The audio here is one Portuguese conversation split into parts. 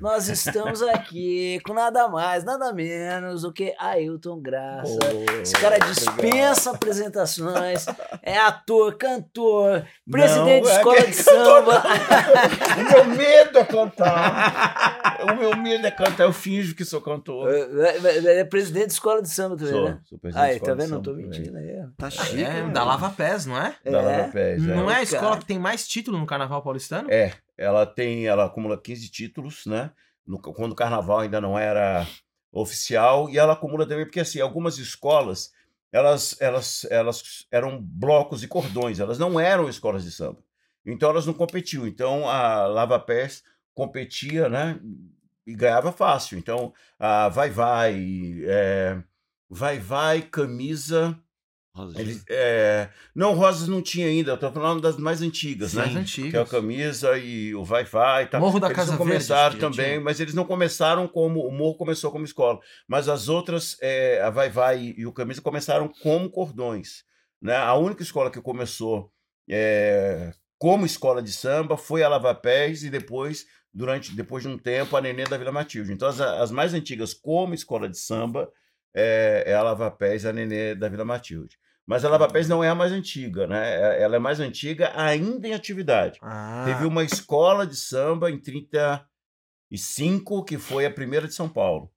Nós estamos aqui com nada mais, nada menos do que Ailton Graça. Oh, Esse cara dispensa apresentações, é ator, cantor, presidente de Não, é escola que- de samba. o meu medo é cantar. O meu medo é cantar. Eu finjo que sou cantor. É, é presidente de escola de samba também, Sou, né? sou presidente Aí, de tá escola de vendo? Não tô mentindo aí. Tá chique. É, da Lava Pés, não é? Da Lava É. Pés, é. Não é a escola cara. que tem mais título no Carnaval Paulistano? É, ela tem, ela acumula 15 títulos, né? No- quando o carnaval ainda não era oficial, e ela acumula também, porque assim, algumas escolas, elas, elas, elas eram blocos e cordões, elas não eram escolas de samba. Então elas não competiam. Então a Lava Pés competia, né? E ganhava fácil. Então a Vai Vai, é, Vai Vai, camisa. Eles, é, não, Rosas não tinha ainda, eu tô falando das mais antigas, Mais né? antigas. que é a camisa e o Vai-Vai. Tá. Morro da eles Casa não Verde, começaram já também, tinha. mas eles não começaram como. O Morro começou como escola. Mas as outras, é, a Vai-Vai e o Camisa, começaram como cordões. Né? A única escola que começou é, como escola de samba foi a Lava Pés e depois, durante, depois de um tempo, a Nenê da Vila Matilde. Então, as, as mais antigas como escola de samba é, é a Lava Pés e a Nenê da Vila Matilde. Mas a Lava Pés não é a mais antiga, né? É- Ela é mais antiga ainda em atividade. Ah, Teve uma escola de samba em 35, que foi a primeira de São Paulo.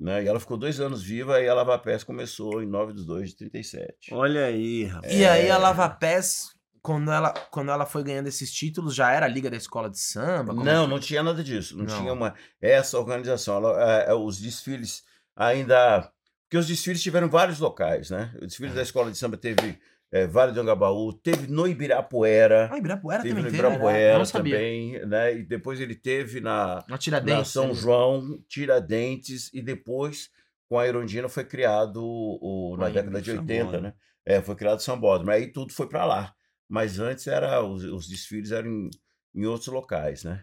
Né? E ela ficou dois anos viva e a Lava Pés começou em 9 de 2 de 37. Olha aí, rapaz. E aí a É. Lava Pés, quando ela, quando ela foi ganhando esses títulos, já era a Liga da Escola de Samba? Como Não, que- não tinha nada disso. Não, Não. tinha uma essa organização. Ela, é, é, os desfiles ainda. Porque os desfiles tiveram vários locais, né? O desfile da escola de samba teve é, Vale do Angabaú, teve no Ibirapuera. Ah, Ibirapuera teve também no teve? Eu Ibirapuera sabia. também, né? E depois ele teve na, Na na. São né? João, Tiradentes, e depois, com a Irondina, foi criado o, na Aí, década de o 80, Sambódromo. né? É, foi criado o Sambódromo. Aí tudo foi para lá. Mas antes era os, os desfiles eram em, em outros locais, né?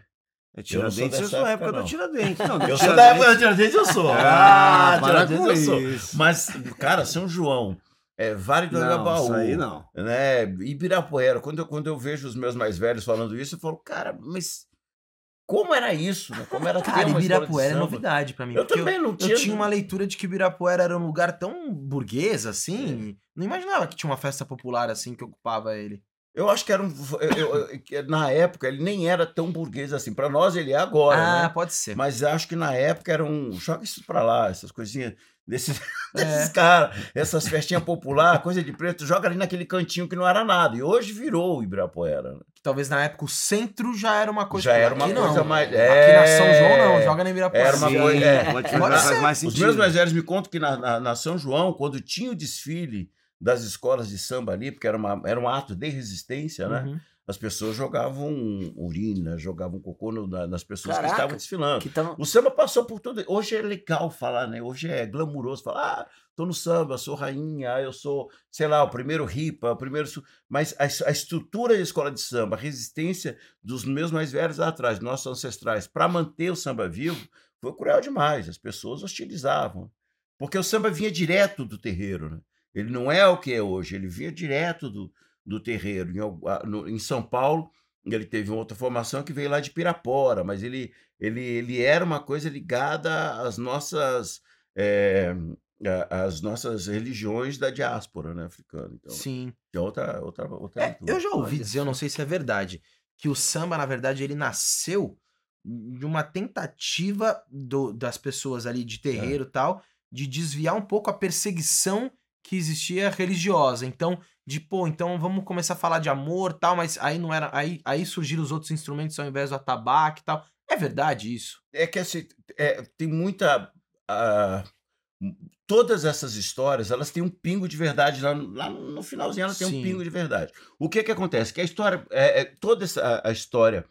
É Eu Tiradentes, eu dessa sou da época, época do não. Tiradentes. Não, do Eu sou da época da Tiradentes, eu sou. Ah, para Tiradentes eu sou. Mas, cara, São João, é, Vale do Não, Angabaú, isso aí não. né? Ibirapuera. Quando eu, quando eu vejo os meus mais velhos falando isso, eu falo, cara, mas como era isso? Né? Como era Cara, Ibirapuera é novidade pra mim. Eu também não Eu tinha. tinha uma leitura de que Ibirapuera era um lugar tão burguês assim. Não imaginava que tinha uma festa popular assim que ocupava ele. Eu acho que era um. eu- eu- na época ele nem era tão burguês assim. Para nós ele é agora, ah, né? pode ser. Mas acho que na época era um. Joga isso pra lá, essas coisinhas desses, É. desses caras, essas festinhas popular, coisa de preto, joga ali naquele cantinho que não era nada. E hoje virou o Ibirapuera. né? Que talvez na época o centro já era uma coisa. Já era uma Aqui coisa não. mais- Aqui é. na São João não, joga na Ibirapuera. Era uma Sim, coisa- é. pode Pode mais Os sentido. meus mais velhos me contam que na, na, na São João, quando tinha o desfile das escolas de samba ali, porque era, uma, era um ato de resistência, né? Uhum. As pessoas jogavam urina, jogavam cocô no- na- nas pessoas Caraca. que estavam desfilando. Que tava... O samba passou por tudo. Hoje é legal falar, né? Hoje é glamuroso falar, ah, tô no samba, sou rainha, ah, eu sou, sei lá, o primeiro ripa, o primeiro. su-". Mas a, a estrutura da escola de samba, a resistência dos meus mais velhos lá atrás, nossos ancestrais, para manter o samba vivo, foi cruel demais. As pessoas hostilizavam. Porque o samba vinha direto do terreiro, né? Ele não é o que é hoje, ele vinha direto do, do terreiro. Em, no- em São Paulo, ele teve uma outra formação que veio lá de Pirapora, mas ele, ele, ele era uma coisa ligada às nossas, eh, a- às nossas religiões da diáspora né, africana. Então, Sim. é outra, outra, outra É, eu já ouvi dizer, eu não sei se é verdade, que o samba, na verdade, ele nasceu de uma tentativa do- das pessoas ali de terreiro e tal, de desviar um pouco a perseguição que existia religiosa. Então, de pô, então vamos começar a falar de amor tal, mas aí não era. Aí, aí surgiram os outros instrumentos ao invés do atabaque e tal. É verdade isso? É que assim, é, tem muita. ah, todas essas histórias, elas têm um pingo de verdade lá, no- lá no finalzinho, elas têm Sim. um pingo de verdade. O que que acontece? Que a história, é, é, toda essa, a, a história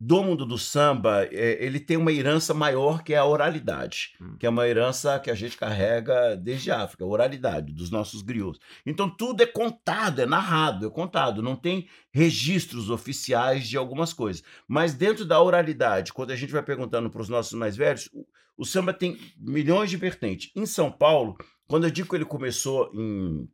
do mundo do samba, é, ele tem uma herança maior que é a oralidade, Hum. que é uma herança que a gente carrega desde a África, a oralidade dos nossos griots. Então tudo é contado, é narrado, é contado, não tem registros oficiais de algumas coisas. Mas dentro da oralidade, quando a gente vai perguntando para os nossos mais velhos, o, o samba tem milhões de vertentes. Em São Paulo, quando eu digo que ele começou em,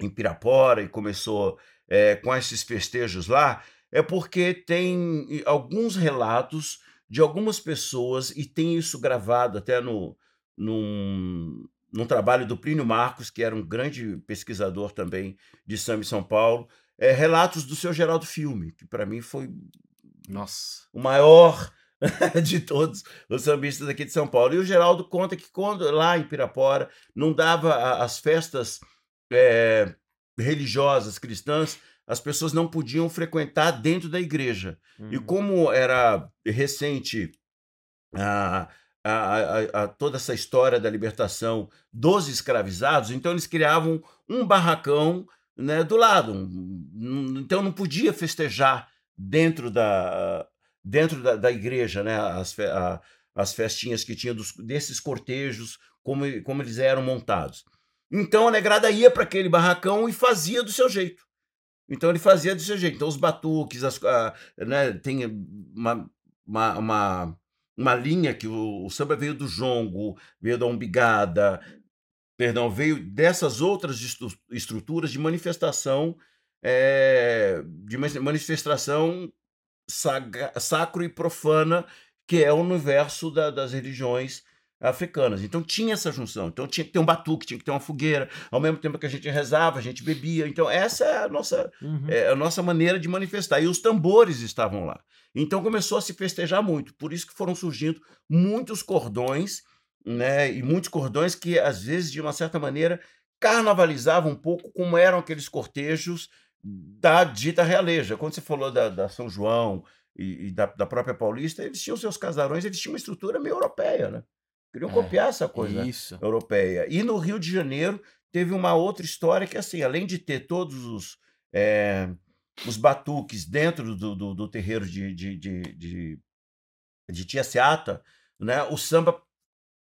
em Pirapora e começou é, com esses festejos lá, é porque tem alguns relatos de algumas pessoas, e tem isso gravado até no, num, num trabalho do Plínio Marcos, que era um grande pesquisador também de samba em São Paulo, é, relatos do seu Geraldo Filme, que para mim foi Nossa. o maior de todos os sambistas aqui de São Paulo. E o Geraldo conta que quando lá em Pirapora não dava as festas eh, religiosas cristãs, as pessoas não podiam frequentar dentro da igreja. E Uhum. como era recente a, a- a- a- toda essa história da libertação dos escravizados, então eles criavam um barracão né, do lado. Um- então não podia festejar dentro da, dentro da, da igreja né, as, fe- as festinhas que tinha dos- desses cortejos, como, como eles eram montados. Então a negrada ia para aquele barracão e fazia do seu jeito. Então ele fazia seu jeito. Então os batuques, as, a- né, tem uma, uma, uma, uma linha que o, o samba veio do jongo, veio da umbigada, perdão, veio dessas outras estru- estruturas de manifestação, eh, de ma- manifestação sagra- sacro e profana, que é o universo da- das religiões africanas. Então tinha essa junção. Então tinha que ter um batuque, tinha que ter uma fogueira. Ao mesmo tempo que a gente rezava, a gente bebia. Então essa é a nossa Uhum. é a nossa maneira de manifestar. E os tambores estavam lá. Então começou a se festejar muito. Por isso que foram surgindo muitos cordões, né? E muitos cordões que, às vezes, de uma certa maneira, carnavalizavam um pouco como eram aqueles cortejos da dita realeja. Quando você falou da, da São João e, e da, da própria Paulista, eles tinham seus casarões, eles tinham uma estrutura meio europeia, né? Queriam É, copiar essa coisa Isso. europeia. E no Rio de Janeiro teve uma outra história que, assim, além de ter todos os, eh, os batuques dentro do, do, do terreiro de, de, de, de, de Tia Seata, né, o samba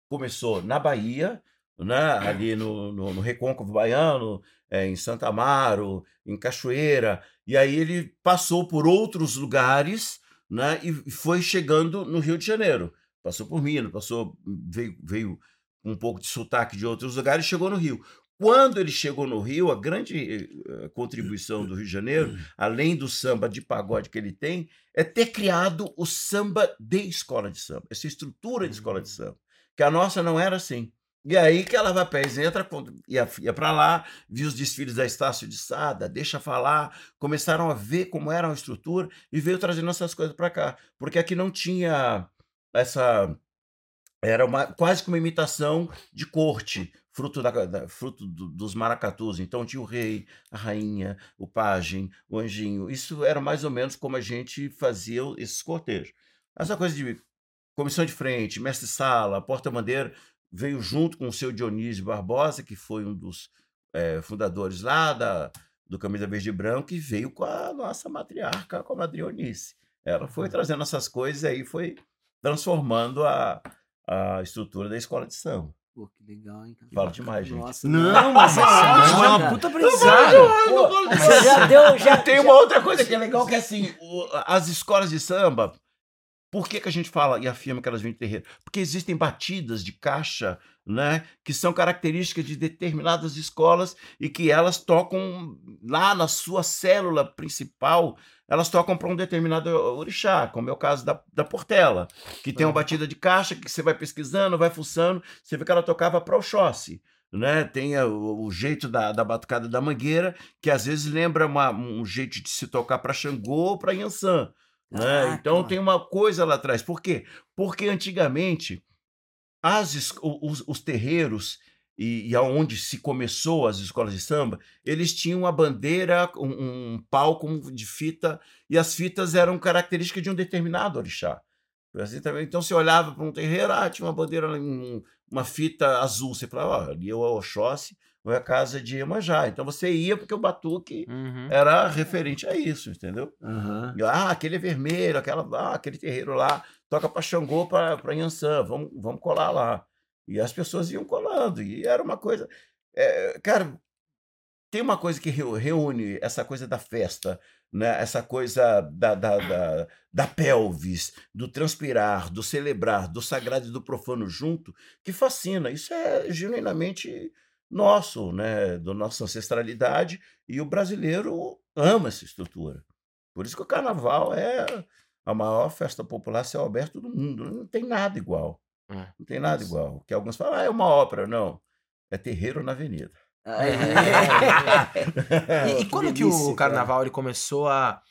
começou na Bahia, né, ali no, no, no Recôncavo Baiano, eh, em Santa Amaro, em Cachoeira, e aí ele passou por outros lugares né, e foi chegando no Rio de Janeiro. Passou por Minas, passou, veio, veio um pouco de sotaque de outros lugares e chegou no Rio. Quando ele chegou no Rio, a grande eh, contribuição do Rio de Janeiro, além do samba de pagode que ele tem, é ter criado o samba de escola de samba, essa estrutura de escola de samba, que a nossa não era assim. E aí que a Lava Pés entra, ia, ia para lá, viu os desfiles da Estácio de Sada, deixa falar, começaram a ver como era a estrutura e veio trazendo essas coisas para cá. Porque aqui não tinha essa. Era uma, quase que uma imitação de corte, fruto, da, da- fruto do- dos maracatus. Então tinha o rei, a rainha, o pajem, o anjinho. Isso era mais ou menos como a gente fazia esses cortejos. Essa coisa de comissão de frente, mestre-sala, porta-bandeira, veio junto com o seu Dionísio Barbosa, que foi um dos eh, fundadores lá da, do Camisa Verde e Branco, e veio com a nossa matriarca, com a Madre Eunice. Ela foi trazendo essas coisas e aí foi transformando a, a estrutura da escola de samba. Pô, que legal, hein? cara? Fala demais, gente. Nossa, Não, mas é isso ótimo, é uma cara. puta aprendizado. Já deu, já Tem uma outra coisa que é legal, que é assim, o- as escolas de samba, por que, que a gente fala e afirma que elas vêm de terreiro? Porque existem batidas de caixa, né, que são características de determinadas escolas e que elas tocam lá na sua célula principal, elas tocam para um determinado orixá, como é o caso da, da Portela, que tem uma batida de caixa que você vai pesquisando, vai fuçando, você vê que ela tocava para Oxóssi. Né? Tem o, o jeito da, da batucada da mangueira, que às vezes lembra uma- um jeito de se tocar para Xangô ou para Yansan. Né? Caraca, Então tem uma coisa lá atrás. Por quê? Porque antigamente as, o- os, os terreiros e, e aonde se começou as escolas de samba, eles tinham uma bandeira, um, um pau com- de fita, e as fitas eram características de um determinado orixá. Assim também. Então você olhava para um terreiro, ah, tinha uma bandeira, um- uma fita azul. Você falava, ó, ali é o Oxóssi, ou é a casa de Iemanjá. Então você ia porque o batuque Uhum. era referente a isso, entendeu? Aham. Ah, aquele é vermelho, aquela, ah, aquele terreiro lá, toca para Xangô, para Yansan, vamos, vamos colar lá. E as pessoas iam colando, e era uma coisa. é, cara, tem uma coisa que reúne essa coisa da festa, né? essa coisa da, da, da, da pelvis, do transpirar, do celebrar, do sagrado e do profano junto, que fascina. Isso é genuinamente nosso, né? da nossa ancestralidade, e o brasileiro ama essa estrutura. Por isso que o carnaval é a maior festa popular céu aberto do mundo. Não tem nada igual. É. Não tem nada igual. Que alguns falam, ah, é uma ópera. Não. É terreiro na avenida. É. E, e Que quando que delícia, o carnaval ele começou a.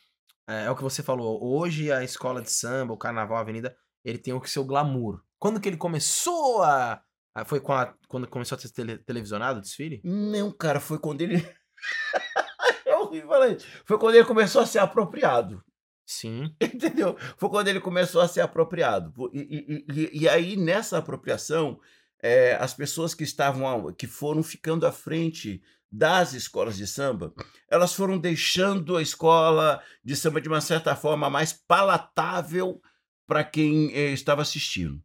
É, é o que você falou. Hoje a escola de samba, o carnaval, a avenida, ele tem o que seu glamour. Quando que ele começou a. a- foi com a- quando começou a ser tele- televisionado o desfile? Não, cara, foi quando ele. é horrível falar isso. Foi quando ele começou a ser apropriado. Sim. Entendeu? Foi quando ele começou a ser apropriado. E, e- e- aí, nessa apropriação, eh, as pessoas que estavam, que foram ficando à frente das escolas de samba, elas foram deixando a escola de samba de uma certa forma mais palatável para quem eh, estava assistindo.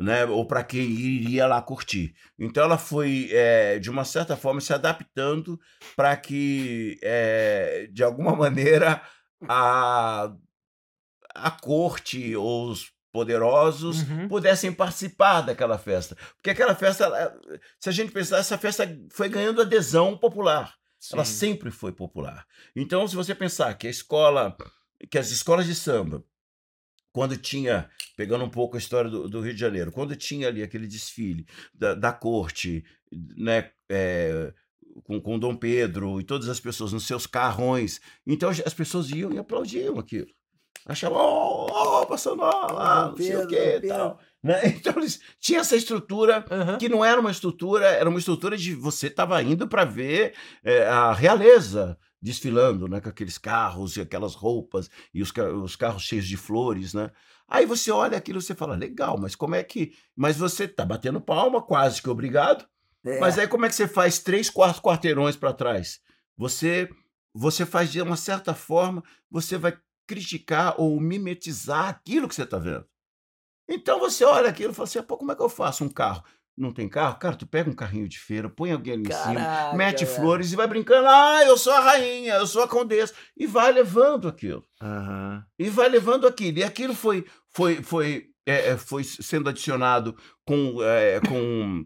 Né, ou para quem iria lá curtir. Então ela foi, eh, de uma certa forma, se adaptando para que, eh, de alguma maneira, a, a corte ou os poderosos Uhum. pudessem participar daquela festa. Porque aquela festa, ela- se a gente pensar, essa festa foi ganhando adesão popular. Ela Sim. sempre foi popular. Então, se você pensar que a escola, que as escolas de samba, quando tinha, pegando um pouco a história do, do Rio de Janeiro, quando tinha ali aquele desfile da, da corte, né, é, com, com Dom Pedro e todas as pessoas nos seus carrões, então as pessoas iam e aplaudiam aquilo. Achavam, ó, oh, passando lá, não sei o quê e tal. Né? Então, eles tinham essa estrutura Aham. que não era uma estrutura, era uma estrutura de você estava indo para ver é, a realeza desfilando, né, com aqueles carros e aquelas roupas e os, os carros cheios de flores, né? Aí você olha aquilo e você fala, legal, mas como é que... Mas você tá batendo palma, quase que obrigado, É. mas aí como é que você faz três, quatro quarteirões para trás? Você, você faz de uma certa forma, você vai criticar ou mimetizar aquilo que você está vendo. Então você olha aquilo e fala assim, pô, como é que eu faço um carro? Não tem carro? Cara, tu pega um carrinho de feira, põe alguém ali em cima, Caraca, mete flores e vai brincando. Ah, eu sou a rainha, eu sou a condessa. E vai levando aquilo. Aham. E vai levando aquilo. E aquilo foi, foi, foi, é, é, foi sendo adicionado com, é, com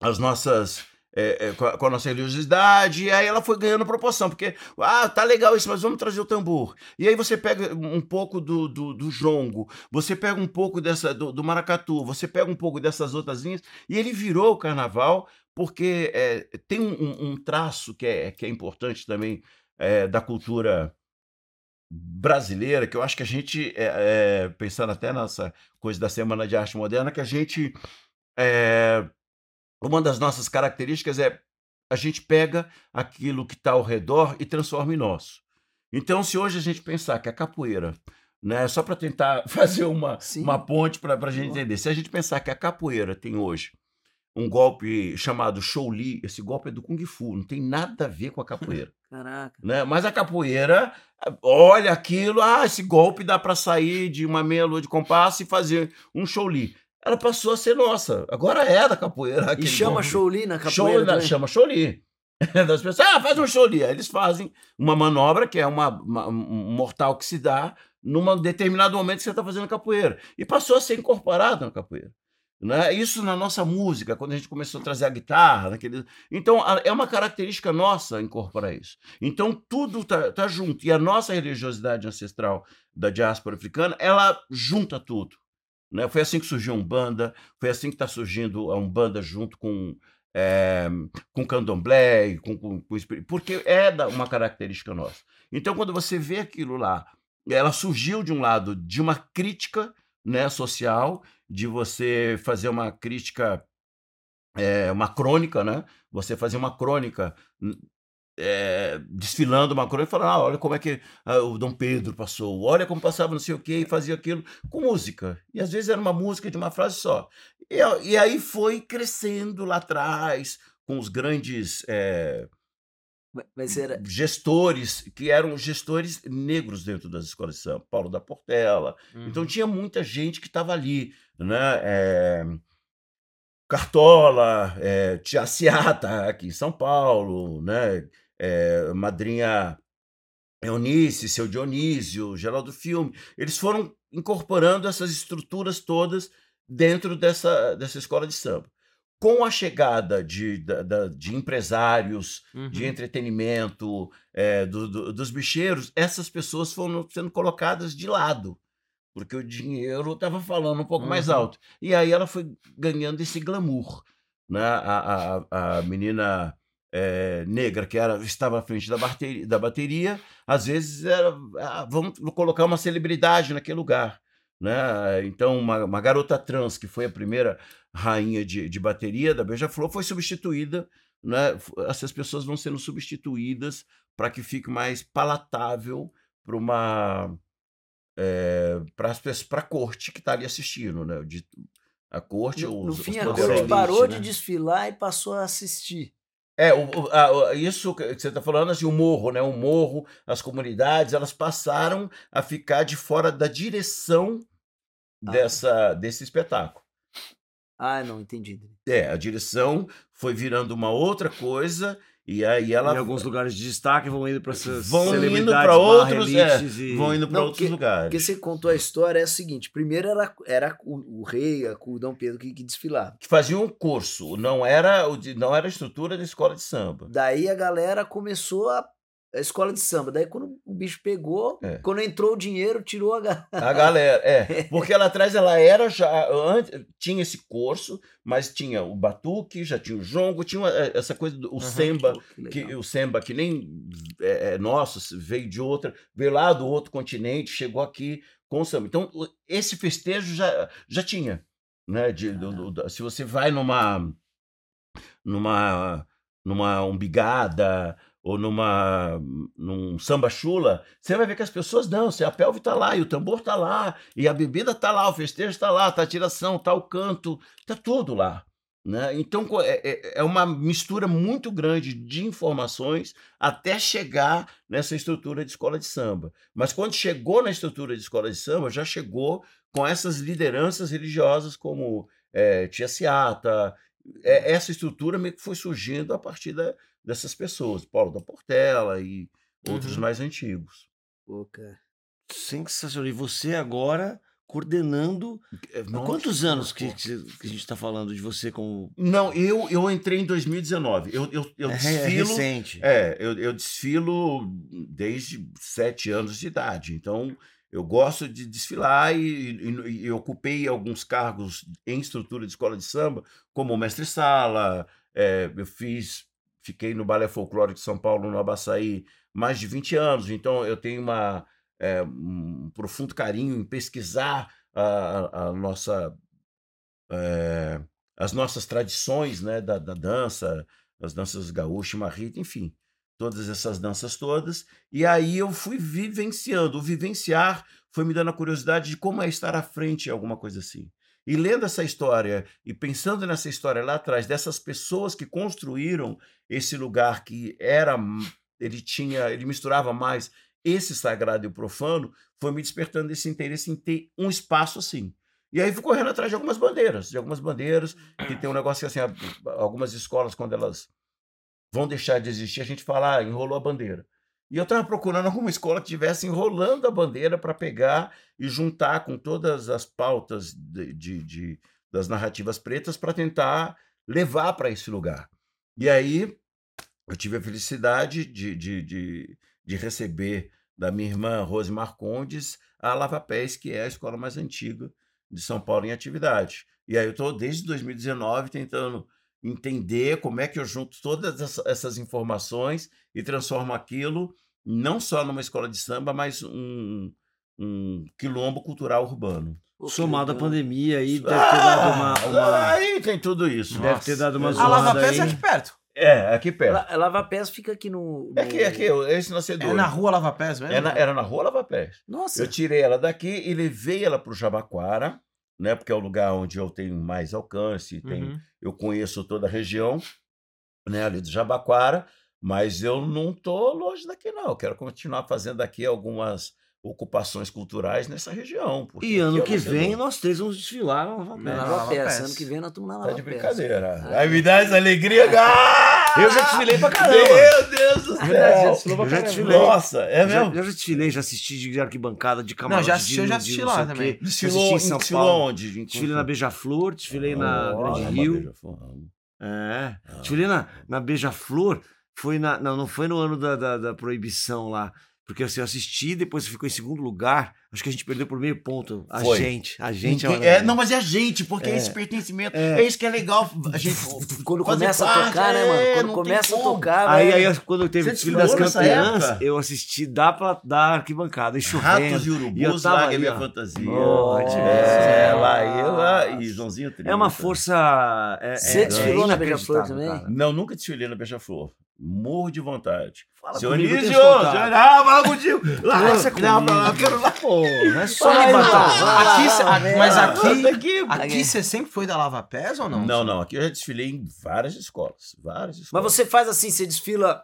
as nossas. é, é, com, a, com a nossa religiosidade, e aí ela foi ganhando proporção, porque, ah, tá legal isso, mas vamos trazer o tambor. E aí você pega um pouco do, do, do jongo, você pega um pouco dessa do, do maracatu, você pega um pouco dessas outras linhas, e ele virou o carnaval, porque é, tem um, um- traço que é, que é importante também é, da cultura brasileira, que eu acho que a gente, é, é, pensando até nessa coisa da Semana de Arte Moderna, que a gente. Uma das nossas características é a gente pega aquilo que está ao redor e transforma em nosso. Então, se hoje a gente pensar que a capoeira, né, só para tentar fazer uma, Sim. uma ponte para a gente entender, se a gente pensar que a capoeira tem hoje um golpe chamado Shouli, esse golpe é do Kung Fu, não tem nada a ver com a capoeira Caraca. né? Mas a capoeira olha aquilo, ah, esse golpe dá para sair de uma meia lua de compasso e fazer um Shouli. Ela passou a ser nossa. Agora é da capoeira. E chama. Shouli na Show, capoeira também? chama Shouli. Das pessoas, ah, faz um Shouli. Aí eles fazem uma manobra que é uma, uma- um mortal que se dá num determinado momento que você está fazendo capoeira. E passou a ser incorporado na capoeira. Né? Isso na nossa música, quando a gente começou a trazer a guitarra. Naquele... Então, a- é uma característica nossa incorporar isso. Então, tudo tá, tá junto. E a nossa religiosidade ancestral da diáspora africana, ela junta tudo. Né? Foi assim que surgiu a Umbanda, foi assim que está surgindo a Umbanda junto com, é, com candomblé, com, com, com porque é uma característica nossa. Então, quando você vê aquilo lá, ela surgiu de um lado de uma crítica né, social, de você fazer uma crítica, é, uma crônica, né? Você fazer uma crônica n- é, desfilando uma crônica e falando, ah, olha como é que ah, o Dom Pedro passou, olha como passava não sei o quê, e fazia aquilo com música. E às vezes era uma música de uma frase só. E, e aí foi crescendo lá atrás, com os grandes é, era. gestores, que eram gestores negros dentro das escolas de samba. Paulo da Portela, então Uhum. tinha muita gente que estava ali, né? É, Cartola, é, Tia Ciata aqui em São Paulo, né? É, Madrinha Eunice, seu Dionísio, Geraldo Filme. Eles foram incorporando essas estruturas todas dentro dessa, dessa escola de samba. Com a chegada de, da- de empresários, de Uhum. entretenimento, é, do- do- dos bicheiros, essas pessoas foram sendo colocadas de lado. porque o dinheiro estava falando um pouco mais Uhum. alto. E aí ela foi ganhando esse glamour. Né? A, a, a menina eh, negra que era, estava à frente da bateria, da bateria às vezes era, ah, vamos colocar uma celebridade naquele lugar. Né? Então, uma, uma garota trans, que foi a primeira rainha de, de bateria da Beija-Flor, foi substituída. Né? Essas pessoas vão sendo substituídas para que fique mais palatável para uma para a corte que está ali assistindo, né? De- a corte, No, no os, fim, os a corte parou né? de desfilar e passou a assistir. É, o, a- isso que você está falando, assim, o morro, né? O morro, as comunidades, elas passaram a ficar de fora da direção Ah. dessa, desse espetáculo. Ah, não, entendi. É, a direção foi virando uma outra coisa e aí ela Em alguns lugares de destaque vão indo para essas Vão indo barra outros, é, e... vão indo para outros porque- lugares. Porque você contou a história, é o seguinte: primeiro era, era o, o rei, a- o Dom Pedro que, que desfilava. Que faziam um curso, não era, não era a estrutura da escola de samba. Daí a galera começou a, a escola de samba. Daí quando o bicho pegou, É. quando entrou o dinheiro, tirou a galera. A galera, é. Porque lá atrás ela era já. Antes, tinha esse curso, mas tinha o batuque, já tinha o jongo, tinha eh, essa coisa do o semba, que, o semba que nem é, é nosso, veio de outra, veio lá do outro continente, chegou aqui com o samba. Então, esse festejo já, já tinha. Né? De, do- do- da- se você vai numa. numa. numa umbigada ou numa num samba chula, você vai ver que as pessoas e a pelve tá lá, e o tambor tá lá, e a bebida tá lá, o festejo tá lá, tá a tiração, tá o canto, tá tudo lá. Né? Então é, é- é uma mistura muito grande de informações até chegar nessa estrutura de escola de samba. Mas quando chegou na estrutura de escola de samba, já chegou com essas lideranças religiosas como eh, Tia Seata. É, essa estrutura meio que foi surgindo a partir da- dessas pessoas, Paulo da Portela e outros Uhum. mais antigos. Pô, cara. Sensacional. E você agora coordenando... É, nossa, quantos anos que, que a gente está falando de você como... Não, eu, eu entrei em 2019. Eu, eu, eu é, é desfilo. recente. É, eu, eu desfilo desde sete anos de idade. Então, eu gosto de desfilar e, e- e ocupei alguns cargos em estrutura de escola de samba, como mestre-sala. é, eu fiz, fiquei no Balé Folclórico de São Paulo, no Abaçaí, mais de 20 anos. Então, eu tenho uma, é, um profundo carinho em pesquisar a, a- nossa, é, as nossas tradições né, da, da dança, as danças gaúcha, marrita, enfim, todas essas danças todas. E aí eu fui vivenciando. O vivenciar foi me dando a curiosidade de como é estar à frente em alguma coisa assim. E lendo essa história e pensando nessa história lá atrás, dessas pessoas que construíram esse lugar que era. Ele tinha. Ele misturava mais esse sagrado e o profano, foi me despertando esse interesse em ter um espaço assim. E aí fui correndo atrás de algumas bandeiras, de algumas bandeiras, que tem um negócio que assim, algumas escolas, quando elas vão deixar de existir, a gente fala, ah, enrolou a bandeira. E eu estava procurando alguma escola que estivesse enrolando a bandeira para pegar e juntar com todas as pautas de, de- de- das narrativas pretas para tentar levar para esse lugar. E aí eu tive a felicidade de, de, de, de receber da minha irmã Rose Marcondes a Lava Pés, que é a escola mais antiga de São Paulo em atividade. E aí eu estou desde 2019 tentando entender como é que eu junto todas essa- essas informações e transformo aquilo não só numa escola de samba, mas um, um quilombo cultural urbano. Somado à pandemia aí, deve ter dado uma... uma- Aí tem tudo isso. Deve ter dado uma é- A zoada Lava Pés é aqui perto. É, aqui perto. La- Lava Pés fica aqui no. É aqui, no- aqui, esse nascedor. É na rua Lava Pés mesmo? É na- era na rua Lava Pés. Nossa. Eu tirei ela daqui e levei ela para o Jabaquara, né? Porque é o lugar onde eu tenho mais alcance, tem, Uhum. eu conheço toda a região, né? Ali do Jabaquara, mas eu não tô longe daqui, não. Eu quero continuar fazendo aqui algumas ocupações culturais nessa região. E ano é que vem nascedor. nós três vamos desfilar na Lava. Pés. Ano que vem nós estamos na Tá Lava de Pés. brincadeira. Ah. Vai me dar essa alegria. Ah! Eu já desfilei pra caramba. Meu Deus do Verdade, já céu! desfilou pra Eu já caramba. desfilei. Nossa, é Eu já, mesmo? eu já desfilei, já assisti de arquibancada, de camarote. já assisti, de- eu já assisti não lá também. Desfilou, Assisti em São desfilou Paulo. onde? Desfilei na Beija-Flor, desfilei na Grande na Rio. Beija-Flor. É. Desfilei na, na Beija-Flor. Foi na. Não, não foi no ano da, da, da proibição lá. Porque assim, eu assisti, depois ficou em segundo lugar Acho que a gente perdeu por meio ponto. A Foi. gente. A gente é, Ninguém- é, não, mas é a gente, porque é, É. esse pertencimento. É. É. isso que é legal. A gente Quando começa a parte, tocar, né, mano? é, Quando não começa a tocar, Aí, aí, quando teve o Você desfile das campeãs, eu assisti da, pla- da arquibancada e chovendo. Ratos e E eu urubus, tava larga ali, minha ó. fantasia. Oh, é, lá eu lá e Joãozinho Trinta. É uma força. É, Você é, desfilou é na Beija-Flor também? cara. Não, nunca desfilei na Beija-Flor. Morro de vontade. Fala Seu comigo, Anísio, eu tenho contato. senhor, ah, fala contigo. Lá, Conversa não, comigo. eu quero lá. Pô, não é só Vai, me vai. Aqui, cê- Ah, a- mas aqui, Aqui, aqui você sempre foi da Lava Pés ou não? Não, não, aqui eu já desfilei em várias escolas. Várias Mas escolas. você faz assim, você desfila.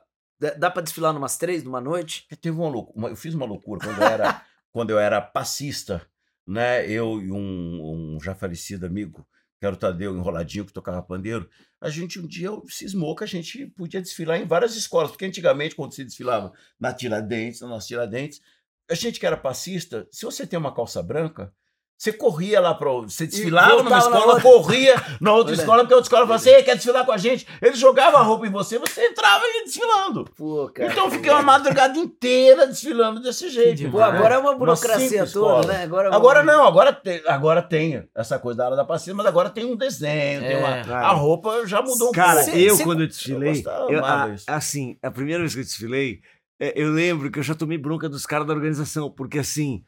dá- pra desfilar numas três, numa noite? É, Teve uma loucura. Eu fiz uma loucura quando eu era, quando eu era passista, né? Eu e um, um já falecido amigo, que era o Tadeu Enroladinho, que tocava pandeiro. A gente um dia cismou que a gente podia desfilar em várias escolas, porque antigamente, quando se desfilava na Tiradentes, na nossa Tiradentes, a gente que era passista, se você tem uma calça branca, você corria lá para. Você desfilava numa escola, corria na outra Olha. escola, porque a outra escola falava assim: "Ei, quer desfilar com a gente? Ele jogava a roupa em você, você entrava e ia desfilando. Pô, cara. Então eu fiquei uma madrugada inteira desfilando desse jeito. Pô, agora é uma burocracia cinco toda, né? Agora, é uma- Agora não, agora tem, agora tem essa coisa da área da passeio, mas agora tem um desenho, tem É, uma, cara. a roupa já mudou um Cara, pouco. Cê- eu cê- quando eu desfilei, Eu gostava, eu- a- assim, a primeira vez que eu desfilei, é, eu lembro que eu já tomei bronca dos caras da organização, porque assim,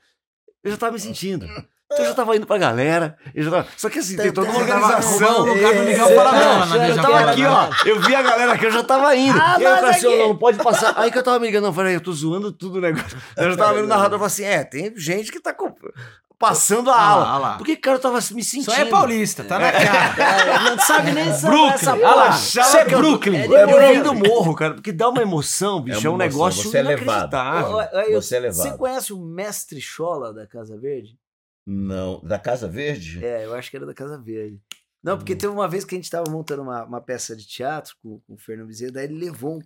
eu já tava me sentindo. Então eu já tava indo pra galera, eu já tava... só que assim, tem toda uma Você organização. o lugar do Miguel É, Falabella não, na eu Eu tava aqui, né? ó. Eu vi a galera que eu já tava indo. Ah, e aí eu falei assim, aqui- "Ô, não, pode passar. Aí que eu tava me ligando, não, falei, eu tô zoando tudo o negócio. Eu já tava vendo o narrador e falei assim: é, tem gente que tá com- passando a ala. ah lá. Porque, cara, eu tava me sentindo. Aí é paulista, tá na cara. É, não sabe nem essa, Brooklyn, essa porra. Isso é que eu- Brooklyn. É, Eu, eu Brooklyn. vim do morro, cara, porque dá uma emoção, bicho. É, uma um emoção, negócio você é levado. inacreditável. Ó, eu- Você é levado. Você conhece o mestre Chola da Casa Verde? Não, da Casa Verde? É, eu acho que era da Casa Verde. Não, porque teve uma vez que a gente tava montando uma, uma peça de teatro com, com o Fernando Bezerra, daí ele levou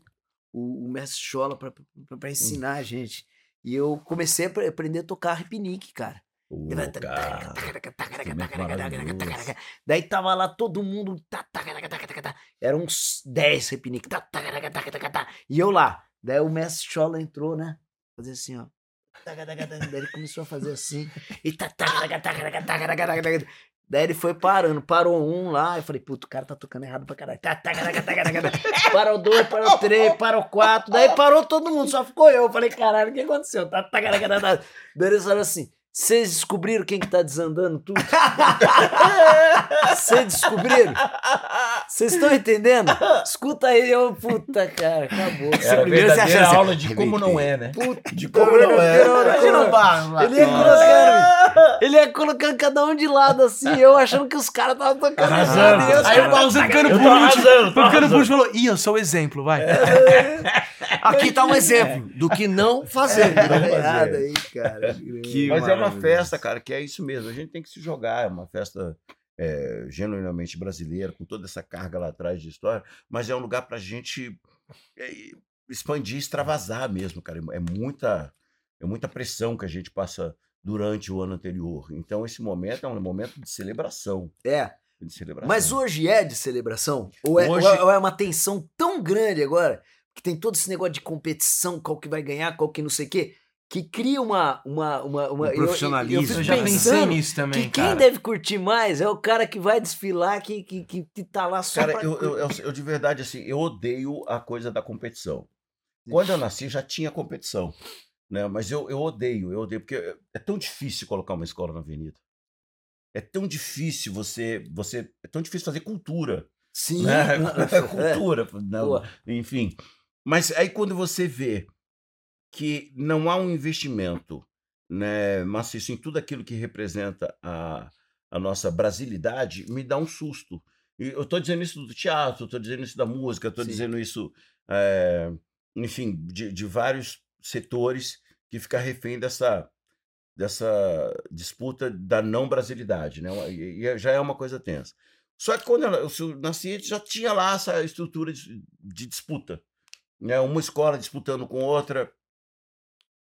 o, o mestre Chola pra ensinar a gente. E eu comecei a apre- aprender a tocar repinique, cara. Vai- cara. Daí tava lá todo mundo. Eram uns 10 repinique. E eu lá. Daí o mestre Chola entrou, né? Fazer assim, ó. Daí ele começou a fazer assim. E Daí ele foi parando, parou um lá, eu falei, puto, o cara tá tocando errado pra caralho. Parou dois, parou três, parou quatro, daí parou todo mundo, só ficou eu. Eu falei, caralho, o que aconteceu? Daí falaram assim, vocês descobriram quem que tá desandando tudo? Vocês descobriram? Vocês estão entendendo? Escuta aí, eu, puta, cara, acabou. Era a primeiro você verdadeira acha assim, aula de como não é, né? Puta, De como não é. Imagina o bar, Ele ia colocando, ele ia colocando cada um de lado assim, eu achando que os caras estavam tocando errado, e Aí caras- o Eu por último. por último e falou: Ih, eu sou o exemplo, vai. Aqui tá um exemplo do que não fazer. Tá errado aí, cara. Que Mas é uma festa, cara, que é isso mesmo. A gente tem que se jogar. É uma festa é, genuinamente brasileira, com toda essa carga lá atrás de história. Mas é um lugar pra gente é, expandir, extravasar mesmo, cara. É muita, é muita pressão que a gente passa durante o ano anterior. Então, esse momento é um momento de celebração. É, De celebração. mas hoje é de celebração? Ou é, Hoje- é- ou é uma tensão tão grande agora, que tem todo esse negócio de competição, qual que vai ganhar, qual que não sei o quê, que cria uma... uma, uma, uma Um eu- eu- profissionalismo. Eu, fico Eu já pensei nisso também, que quem cara. deve curtir mais é o cara que vai desfilar, que, que, que, que tá lá só Cara, pra eu, eu, eu, eu de verdade, assim, eu odeio a coisa da competição. Quando eu nasci, já tinha competição. Né? Mas eu, eu odeio, eu odeio, porque é tão difícil colocar uma escola na avenida. É tão difícil você. você é tão difícil fazer cultura. Sim. Né? não, É é. cultura. não, Pô. enfim. Mas aí quando você vê que não há um investimento né, maciço em tudo aquilo que representa a, a nossa brasilidade, me dá um susto. E eu estou dizendo isso do teatro, estou dizendo isso da música, estou dizendo isso, eh, enfim, de, de vários setores que fica refém dessa, dessa disputa da não brasilidade, né? E, e já é uma coisa tensa. Só que quando eu, eu nasci, já tinha lá essa estrutura de, de disputa. Né? Uma escola disputando com outra.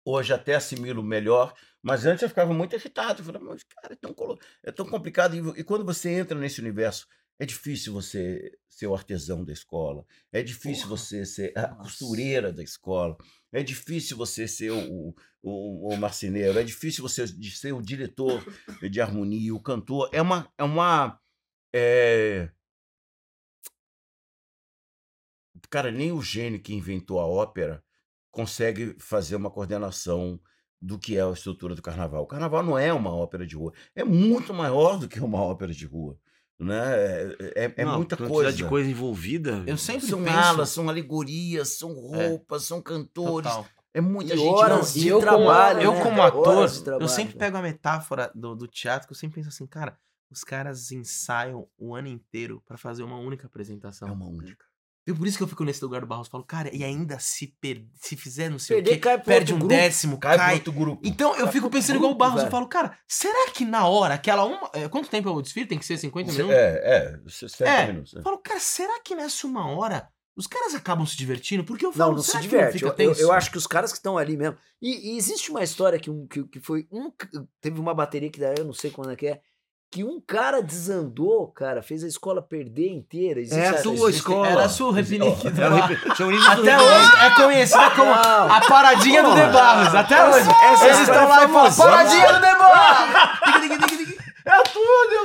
Hoje até assimilo melhor, mas antes eu ficava muito irritado. Eu falava, mas, cara, é tão, é tão complicado. E, e quando você entra nesse universo É difícil você ser o artesão da escola. É difícil você ser a costureira da escola. É difícil você ser o, o, o marceneiro. É difícil você ser o diretor de harmonia, o cantor. É uma. É uma é... Cara, nem o gênio que inventou a ópera consegue fazer uma coordenação do que é a estrutura do carnaval. O carnaval não é uma ópera de rua. É muito maior do que uma ópera de rua. Né? É, é- é Não, muita coisa. de coisa envolvida. Eu sempre São penso... alas, são alegorias, são roupas, são cantores. Total. É muita E gente. horas não- de eu trabalho, como, eu né? como ator, trabalho. eu sempre pego a metáfora do, do teatro, que eu sempre penso assim, cara, os caras ensaiam o ano inteiro pra fazer uma única apresentação. É uma única. E por isso que eu fico nesse lugar do Barros, falo, cara, e ainda se per... se fizer não sei Perder, o quê, cai perde um grupo. décimo, Cai cai. outro grupo. Então eu fico pensando igual o grupo, Barros, eu velho. falo, cara, será que na hora, aquela uma. é, Quanto tempo é o desfile? Tem que ser 50 Cê- minutos? É, é, 60 É. minutos. é. Eu falo, cara, será que nessa uma hora os caras acabam se divertindo? Porque eu Não, falo, não se será que diverte. fica Eu, eu, eu acho que os caras que estão ali mesmo. E, e existe uma história que, um, que, que foi. Um, teve uma bateria que daí eu não sei quando é que é. Que um cara desandou, cara, fez a escola perder inteira. Existe É a tua existe- escola. Era a sua repinique. É o rep- chama isso do Até hoje é conhecida como a paradinha do De Barros. Até hoje. essa Eles estão é lá e falam, paradinha do De Barros. É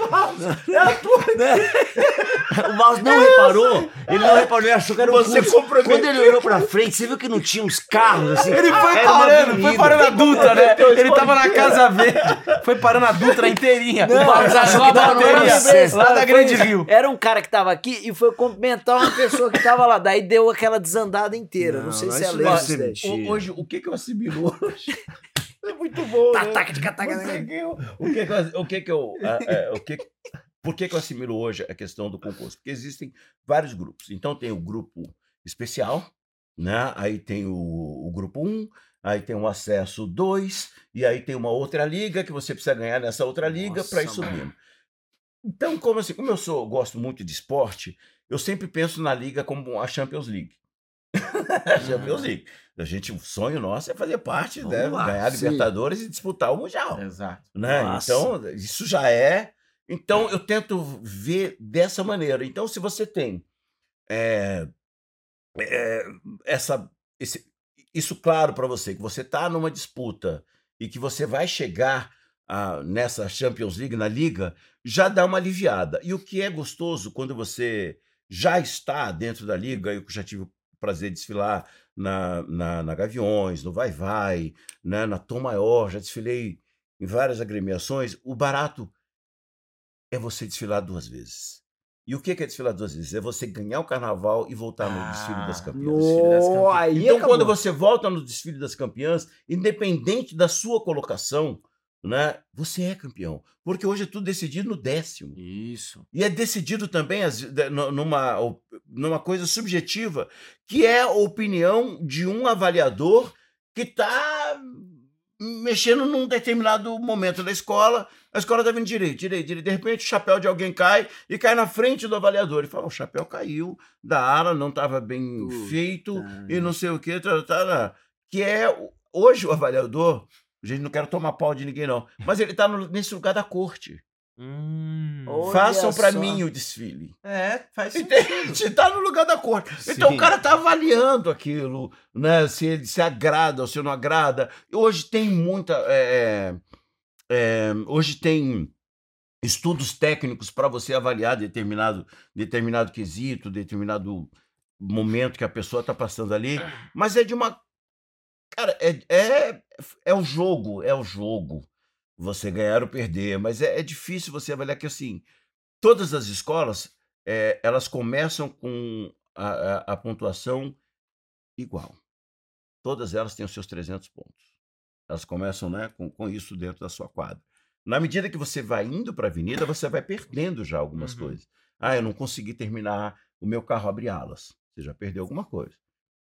Barros! É tudo! O Barros não reparou. Ele não reparou, ele achou que era um Você. Quando ele olhou pra frente, você viu que não tinha uns carros assim. Ele foi parando, foi parando a Dutra, né? Ele tava na Casa Verde, foi parando a Dutra inteirinha. Não, o Barros achou não, a não, não, bateria eu lembrei essa lá da Grande Rio. Era um cara que tava aqui e foi cumprimentar uma pessoa que tava lá. Daí deu aquela desandada inteira. Não, Não, sei se é. O- Hoje, o que que eu assimilo hoje? É muito bom, Tá, né? taca, taca, taca, Você taca. que eu- O que que eu... O que que eu a- é, o que, por que que eu assimilo hoje a questão do concurso? Porque existem vários grupos. Então tem o grupo especial, né? Aí tem o, o grupo 1, aí tem o acesso 2, e aí tem uma outra liga que você precisa ganhar nessa outra liga para ir subindo. Então, como assim, como eu sou, gosto muito de esporte, eu sempre penso na liga como a Champions League. A Champions League. A gente, o sonho nosso é fazer parte, Vamos né? lá, ganhar a sim. Libertadores e disputar o Mundial Exato. né? Nossa. Então, isso já é. Então, eu tento ver dessa maneira. Então, se você tem é, é, essa, esse- isso claro para você, que você está numa disputa e que você vai chegar ah, nessa Champions League, na Liga, já dá uma aliviada. E o que é gostoso quando você já está dentro da Liga, eu já tive o prazer de desfilar na, na, na Gaviões, no Vai Vai, né, na Tom Maior, já desfilei em várias agremiações, o barato é você desfilar duas vezes. E o que é desfilar duas vezes? É você ganhar o carnaval e voltar no desfile das Ah, campeãs. Desfile das No, campeãs. aí Então, acabou. quando você volta no desfile das campeãs, independente da sua colocação, né, você é campeão. Porque hoje é tudo decidido no décimo. Isso. E é decidido também as- numa, numa coisa subjetiva, que é a opinião de um avaliador que está mexendo num determinado momento da escola. A escola está vindo direito, direito, direito. De repente, o chapéu de alguém cai e cai na frente do avaliador. Ele fala: o chapéu caiu da ala, não estava bem Puta. feito e não sei o que. Tá, tá, tá. Que é. Hoje o avaliador. Gente, não quero tomar pau de ninguém, não. Mas ele está nesse lugar da corte. Hum. Façam para mim o desfile. É, faz Entende? Tá no lugar da corte. Então Sim. o cara tá avaliando aquilo, né? Se ele se agrada ou se não agrada. Hoje tem muita. é, é, hoje tem estudos técnicos para você avaliar determinado, determinado quesito, determinado momento que a pessoa está passando ali. Mas é de uma. Cara, é, é, é o jogo, é o jogo. Você ganhar ou perder. Mas é, é difícil você avaliar que assim. Todas as escolas é, elas começam com a, a- a pontuação igual. Todas elas têm os seus 300 pontos. Elas começam né, com, com isso dentro da sua quadra. Na medida que você vai indo para a avenida, você vai perdendo já algumas Uhum. coisas. Ah, eu não consegui terminar o meu carro abrir alas. Você já perdeu alguma coisa.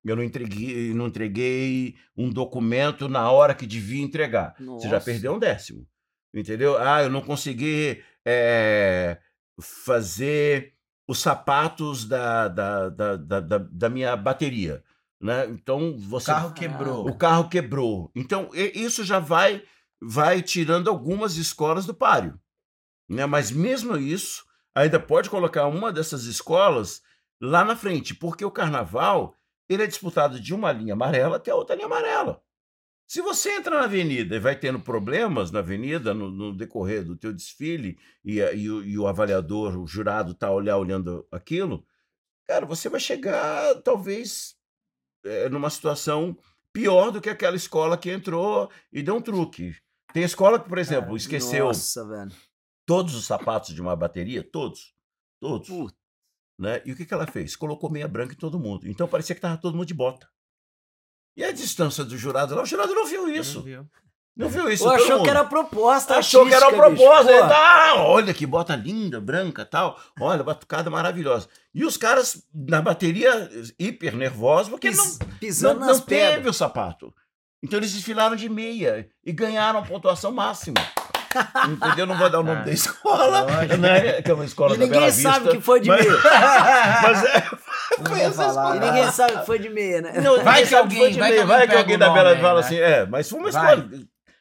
Eu não entreguei, não entreguei um documento na hora que devia entregar. Você já Nossa. perdeu um décimo. Entendeu? Ah, eu não consegui eh, fazer os sapatos da, da, da, da, da- minha bateria. Né? Então O você. carro quebrou. O carro quebrou. Então, isso já vai, vai tirando algumas escolas do páreo. Né? Mas mesmo isso, ainda pode colocar uma dessas escolas lá na frente, porque o carnaval ele é disputado de uma linha amarela até a outra linha amarela. Se você entra na avenida e vai tendo problemas na avenida no, no decorrer do teu desfile e, e o, e o avaliador, o jurado tá olhar olhando aquilo, cara, você vai chegar talvez eh, numa situação pior do que aquela escola que entrou e deu um truque. Tem escola que, por exemplo, esqueceu Nossa, todos os sapatos de uma bateria, todos, todos, Puta. Né? E o que, que ela fez? Colocou meia branca em todo mundo. Então parecia que tava todo mundo de bota. E a distância do jurado lá, o jurado não viu isso. Não viu. Não viu isso. Pô, todo achou mundo. que era proposta Achou que era bicho. proposta. Ele, tá, olha que bota linda, branca tal. Olha, batucada maravilhosa. E os caras na bateria hiper nervosos, porque pis- não, não, pisando não nas teve pedras. o sapato. Então eles desfilaram de meia e ganharam a pontuação máxima. Entendeu? Não vou dar o nome da escola, né? Que é uma escola E da ninguém Bela sabe Vista, que foi de mas- meia. Mas é. E ninguém sabe que foi de meia, né? Não, Vai ninguém que sabe alguém- foi de vai que meia, alguém vai que alguém da Bela fala aí, assim, né? é, mas foi uma Vai. escola.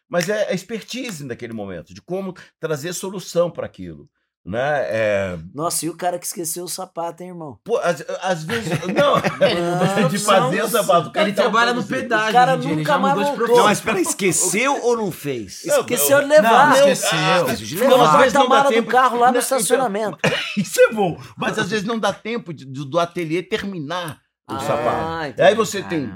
Mas é a expertise naquele momento, de como trazer solução para aquilo. Né? É, Nossa, e o cara que esqueceu o sapato, hein, irmão? pô, às, às vezes. Não, mudou de fazer o sapato. O cara Ele trabalha no pedágio. O cara nunca mais voltou. Não, mas peraí, esqueceu ou não fez? Não, Esqueceu de não, levar. não, Não, esqueceu. Esqueceu de Não, às vezes não dá do carro lá Não, no então- estacionamento. Isso é bom, mas às vezes não dá tempo de- do, do ateliê terminar o Ah, sapato. entendi. Aí você tem.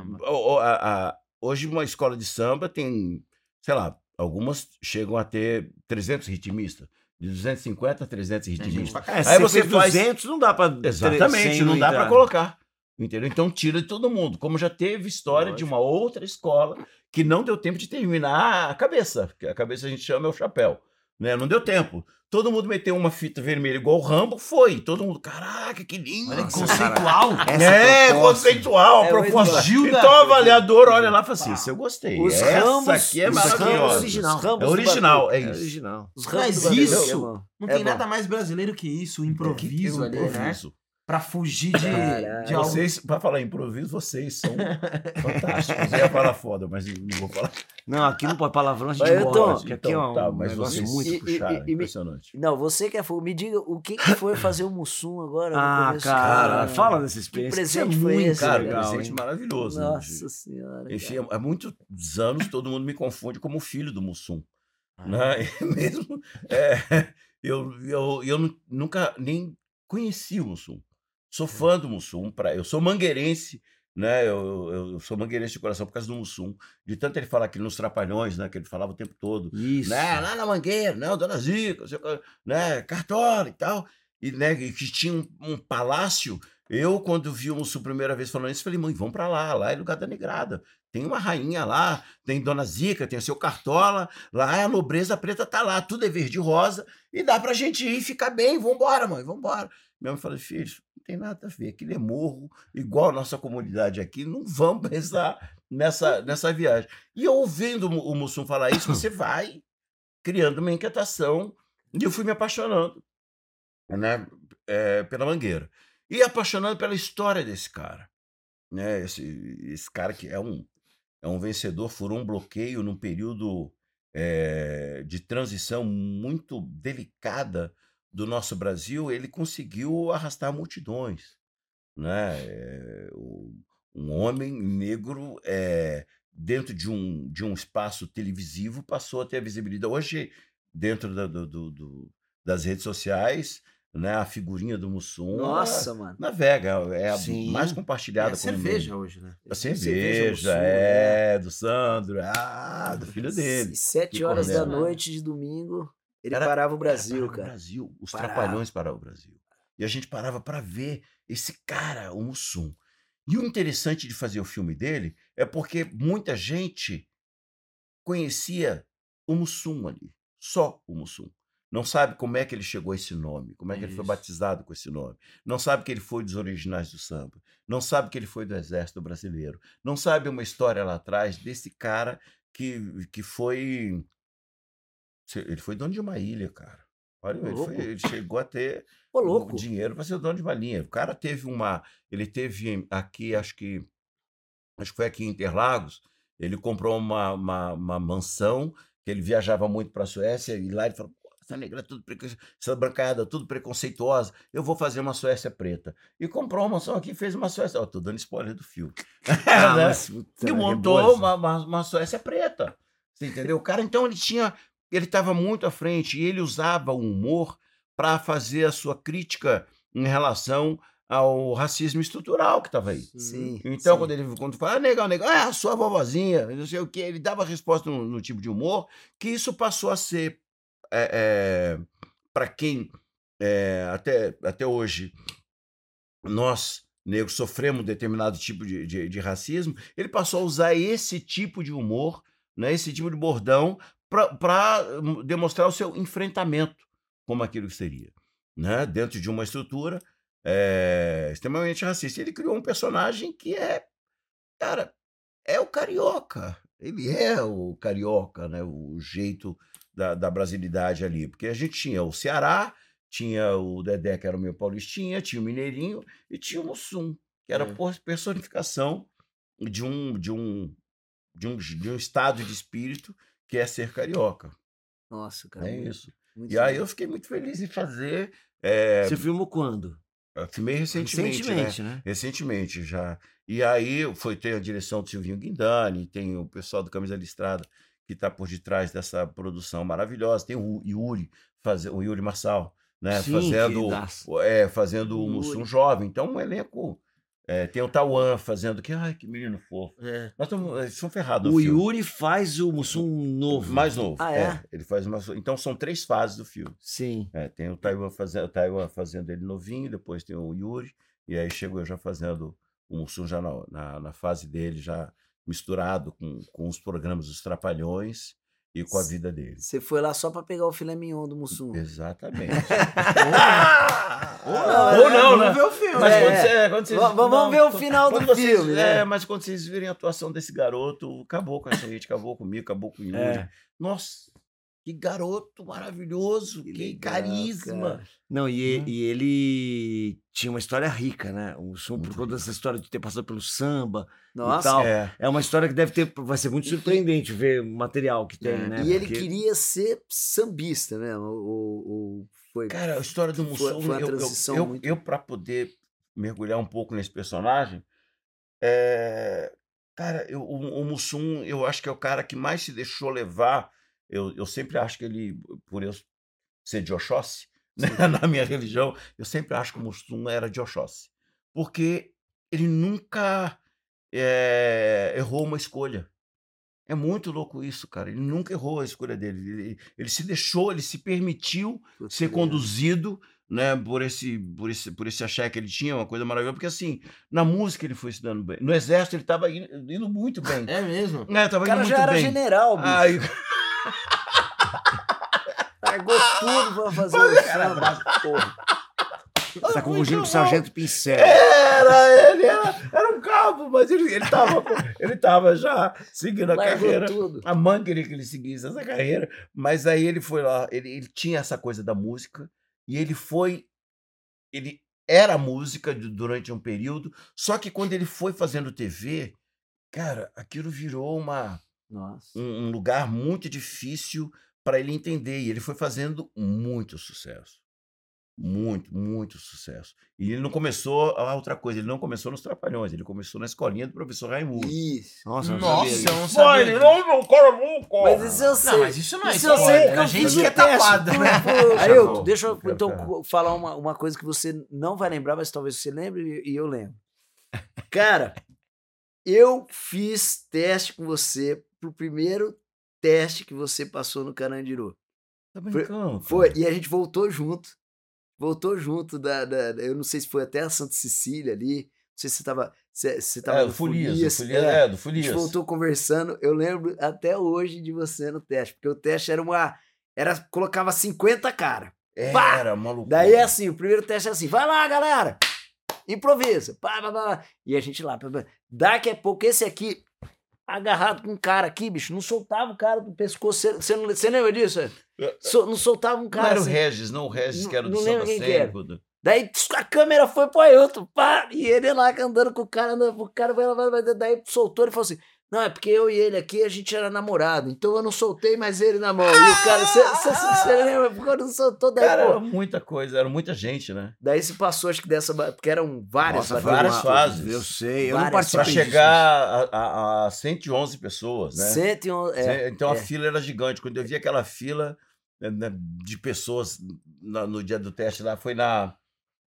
Hoje, uma escola de samba tem, sei lá, algumas chegam a ter 300 ritmistas. De 250 a 300 gente ritmistas. pra É, Aí você faz- 200, não dá pra... Exatamente, 100 não dá para colocar. Entendeu? Então tira de todo mundo. Como já teve história de Lógico. uma outra escola que não deu tempo de terminar a cabeça. que A cabeça a gente chama é o chapéu. Né? Não deu tempo. Todo mundo meteu uma fita vermelha igual o Rambo, foi. Todo mundo, caraca, que lindo. Olha que Nossa, conceitual. Essa é, proposta. conceitual, É, proposta. fugiu da- Então o avaliador olha lá e fala assim: isso eu gostei. Os Essa ramos, aqui é maravilhosa. ramos original. É original, é É isso. original. Os ramos Mas isso é. Não É tem bom. nada mais brasileiro que isso, o improviso ali, né? Pra fugir de, de algo. Vocês, pra falar improviso, vocês são fantásticos. Eu ia falar foda, mas não vou falar. Não, aqui não pode palavrão, a gente Mas, morre, Tom, porque aqui é um tá, mas negócio vocês muito... E- e- me- impressionante. Não, você que é fogo, me diga o que, que foi fazer o Mussum agora? no Ah, cara, ano? fala dessa experiência. presente Isso é foi muito esse, Cara, legal, presente hein? maravilhoso. né, Nossa de- senhora. Enfim, cara. há muitos anos todo mundo me confunde como filho do Mussum. Ah. Né? E mesmo é, eu, eu, eu nu- nunca nem conheci o Mussum. Sou fã do Mussum. Pra, eu sou mangueirense, né? Eu, eu, eu sou mangueirense de coração por causa do Mussum. De tanto ele falar aqui nos Trapalhões, né? Que ele falava o tempo todo. Isso. Né? Lá na Mangueira, né? Dona Zica, né? Cartola e tal. E né, e que tinha um, um palácio. Eu, quando vi o Mussum primeira vez falando isso, falei, mãe, vamos pra lá, lá é lugar da negrada. Tem uma rainha lá, tem Dona Zica, tem o seu Cartola, lá a nobreza preta tá lá, tudo é verde e rosa, e dá pra gente ir e ficar bem, vambora, mãe, vambora. Minha mãe falou, filho, não tem nada a ver, aquilo é morro, igual a nossa comunidade aqui, não vamos pensar nessa, nessa viagem. E eu ouvindo o Mussum falar isso, você vai criando uma inquietação, e eu fui me apaixonando né, é, pela Mangueira. E apaixonando pela história desse cara. Né, esse, esse cara que é um, é um vencedor, furou um bloqueio num período é, de transição muito delicada do nosso Brasil, ele conseguiu arrastar multidões. Né? É, um homem negro é, dentro de um, de um espaço televisivo passou a ter a visibilidade. Hoje, dentro da- do- do- das redes sociais, né, a figurinha do Mussum Nossa, mano. navega, é a Sim. mais É compartilhada. a como meme. cerveja hoje, né? A Cerveja cerveja, Mussum, é, do Sandro, ah, do filho dele. Sete horas da noite de domingo, ele Era- parava o Era Brasil, parar o cara. Brasil, os Parava. trapalhões para o Brasil. E a gente parava para ver esse cara, o Mussum. E o interessante de fazer o filme dele é porque muita gente conhecia o Mussum ali, só o Mussum. Não sabe como é que ele chegou a esse nome, como é que ele foi Isso. batizado com esse nome. Não sabe que ele foi dos originais do samba. Não sabe que ele foi do Exército Brasileiro. Não sabe uma história lá atrás desse cara que, que foi. Ele foi dono de uma ilha, cara. Olha, ele, foi- ele chegou a ter louco. dinheiro para ser dono de uma linha. O cara teve uma. Ele teve aqui, acho que. Acho que foi aqui em Interlagos. Ele comprou uma, uma, uma mansão, que ele viajava muito para a Suécia, e lá ele falou: "Pô, essa negra tudo preconce- essa brancada tudo preconceituosa, eu vou fazer uma Suécia preta. E comprou uma só aqui fez uma Suécia. Tô dando spoiler do filme. Ah, Né? mas, e é montou uma, uma, uma Suécia preta. Você entendeu? O cara, então, ele tinha. Ele estava muito à frente e ele usava o humor para fazer a sua crítica em relação ao racismo estrutural que estava aí. Sim. Então, sim. quando ele quando fala, ah, negão, negão, ah, a sua vovozinha, não sei o que, ele dava resposta no, no tipo de humor, que isso passou a ser, para quem é, até, até hoje nós, negros, sofremos determinado tipo de, de, de racismo, ele passou a usar esse tipo de humor, né, esse tipo de bordão, para demonstrar o seu enfrentamento como aquilo que seria. Né, dentro de uma estrutura é, extremamente racista. Ele criou um personagem que é, cara, é o carioca. Ele é o carioca, né? O jeito da, da brasilidade ali. Porque a gente tinha o Ceará, tinha o Dedé, que era o meu paulistinha, tinha o Mineirinho e tinha o Mussum, que era É. por personificação de um, de, um, de, um, de um estado de espírito que é ser carioca. Nossa, cara. É isso. muito E aí eu fiquei muito feliz em fazer. é, Você filmou quando? eu filmei recentemente, né? Recentemente, né? Recentemente já. E aí foi ter a direção do Silvinho Guindani, tem o pessoal do Camisa Listrada que está por detrás dessa produção maravilhosa. Tem o Yuri, faz, o Yuri Marçal, né? Sim, fazendo, é, fazendo o. Mussum Jovem. Então, um elenco. É, tem o Tauan fazendo que. Ai, que menino fofo. É. Nós estamos ferrados. O. Yuri faz o Mussum novo. Mais novo. Ah, é? Ele faz uma. Então são três fases do filme. Sim. É, tem o Taiwan fazendo, o Taiwan fazendo ele novinho, depois tem o Yuri, e aí chego eu já fazendo o Mussum já na, na, na fase dele, já misturado com, com os programas dos Trapalhões e com a vida dele. Você foi lá só pra pegar o filé mignon do Mussum. Exatamente. Ou não, Ou não, né? Vamos ver o filme. Mas É. quando você- quando vocês- Va- Vamos não, ver o final do vocês- filme, É, né? mas quando vocês virem a atuação desse garoto, acabou com a gente, acabou comigo, acabou com o Yuri. É. Nossa, que garoto maravilhoso, que, legal, carisma. cara. Não, e, Né? e ele tinha uma história rica, né? O Mussum, por Muito toda essa história de ter passado pelo samba. Nossa. tal. É. É uma história que deve ter. Vai ser muito surpreendente ver o material que tem, É. né? E ele Porque- queria ser sambista mesmo. Ou, ou foi. Cara, a história do Mussum, foi uma eu, eu, muito- eu para poder mergulhar um pouco nesse personagem, é, cara, eu, o, o Mussum, eu acho que é o cara que mais se deixou levar. Eu, eu sempre acho que ele, por eu ser de Oxóssi, né, na minha religião, eu sempre acho que o Mussum era de Oxóssi. Porque ele nunca é, errou uma escolha. É muito louco isso, cara. Ele nunca errou a escolha dele. Ele, ele se deixou, ele se permitiu ser conduzido né, por esse, por esse, por esse axé que ele tinha, uma coisa maravilhosa, porque assim, na música ele foi se dando bem. No exército ele estava indo, indo muito bem. É mesmo? É, tava O cara já era bem. general, bicho. Aí, Largou tudo pra fazer o samba. Porra. Você tá confundindo com o Sargento Pincel. era, ele era, era um cabo, mas ele, ele, tava, ele tava já seguindo a Largou carreira. tudo. A mãe queria que ele seguisse essa carreira, mas aí ele foi lá, ele, ele tinha essa coisa da música, e ele foi. Ele era música durante um período, só que quando ele foi fazendo TV, cara, aquilo virou uma. Um, um lugar muito difícil para ele entender, e ele foi fazendo muito sucesso. Muito, muito sucesso. E ele não começou a outra coisa, ele não começou nos Trapalhões, ele começou na escolinha do professor Raimundo. Isso. Nossa, eu não Nossa, sabia eu não sabia. não, cara, não, Mas isso eu sei. Não, mas isso não é Isso eu sei a eu gente é né? Ailton, deixa eu então falar uma, uma coisa que você não vai lembrar, mas talvez você lembre e eu lembro. Cara, eu fiz teste com você pro primeiro teste que você passou no Carandiru. Tá brincando? Foi, e a gente voltou junto. Voltou junto da, da- Eu não sei se foi até a Santa Cecília ali. Não sei se você tava. Se, se tava É, do Folias, do Folias, Folias, é. é, do A Folias. gente voltou conversando. Eu lembro até hoje de você no teste, porque o teste era uma. Era, colocava 50 cara. Pá! Era maluco. Daí é assim, o primeiro teste é assim, vai lá, galera, improvisa, pá, pá, pá, pá. e a gente lá, pá, pá. daqui a pouco esse aqui, agarrado com um cara aqui, bicho, não soltava o cara do pescoço, você- não- lembra disso? é? So- não soltava um Não cara era o assim. Regis, não o Regis, Não- que era do não samba era. do- Daí a câmera foi pro Ailton, pá, e ele lá andando com o cara, andando o cara, vai lá. daí soltou e falou assim, Não, é porque eu e ele aqui, a gente era namorado, então eu não soltei mais ele na mão. E o cara, você lembra? Porque não soltou daí, Cara, pô. era muita coisa, era muita gente, né? Daí se passou, acho que dessa. Porque eram várias Nossa, várias fases. Eu sei, eu não Várias Pra participei chegar a, a, a 111 pessoas, né? 111, é, então a é. fila era gigante. Quando eu vi aquela fila né, né, de pessoas no dia do teste lá, foi na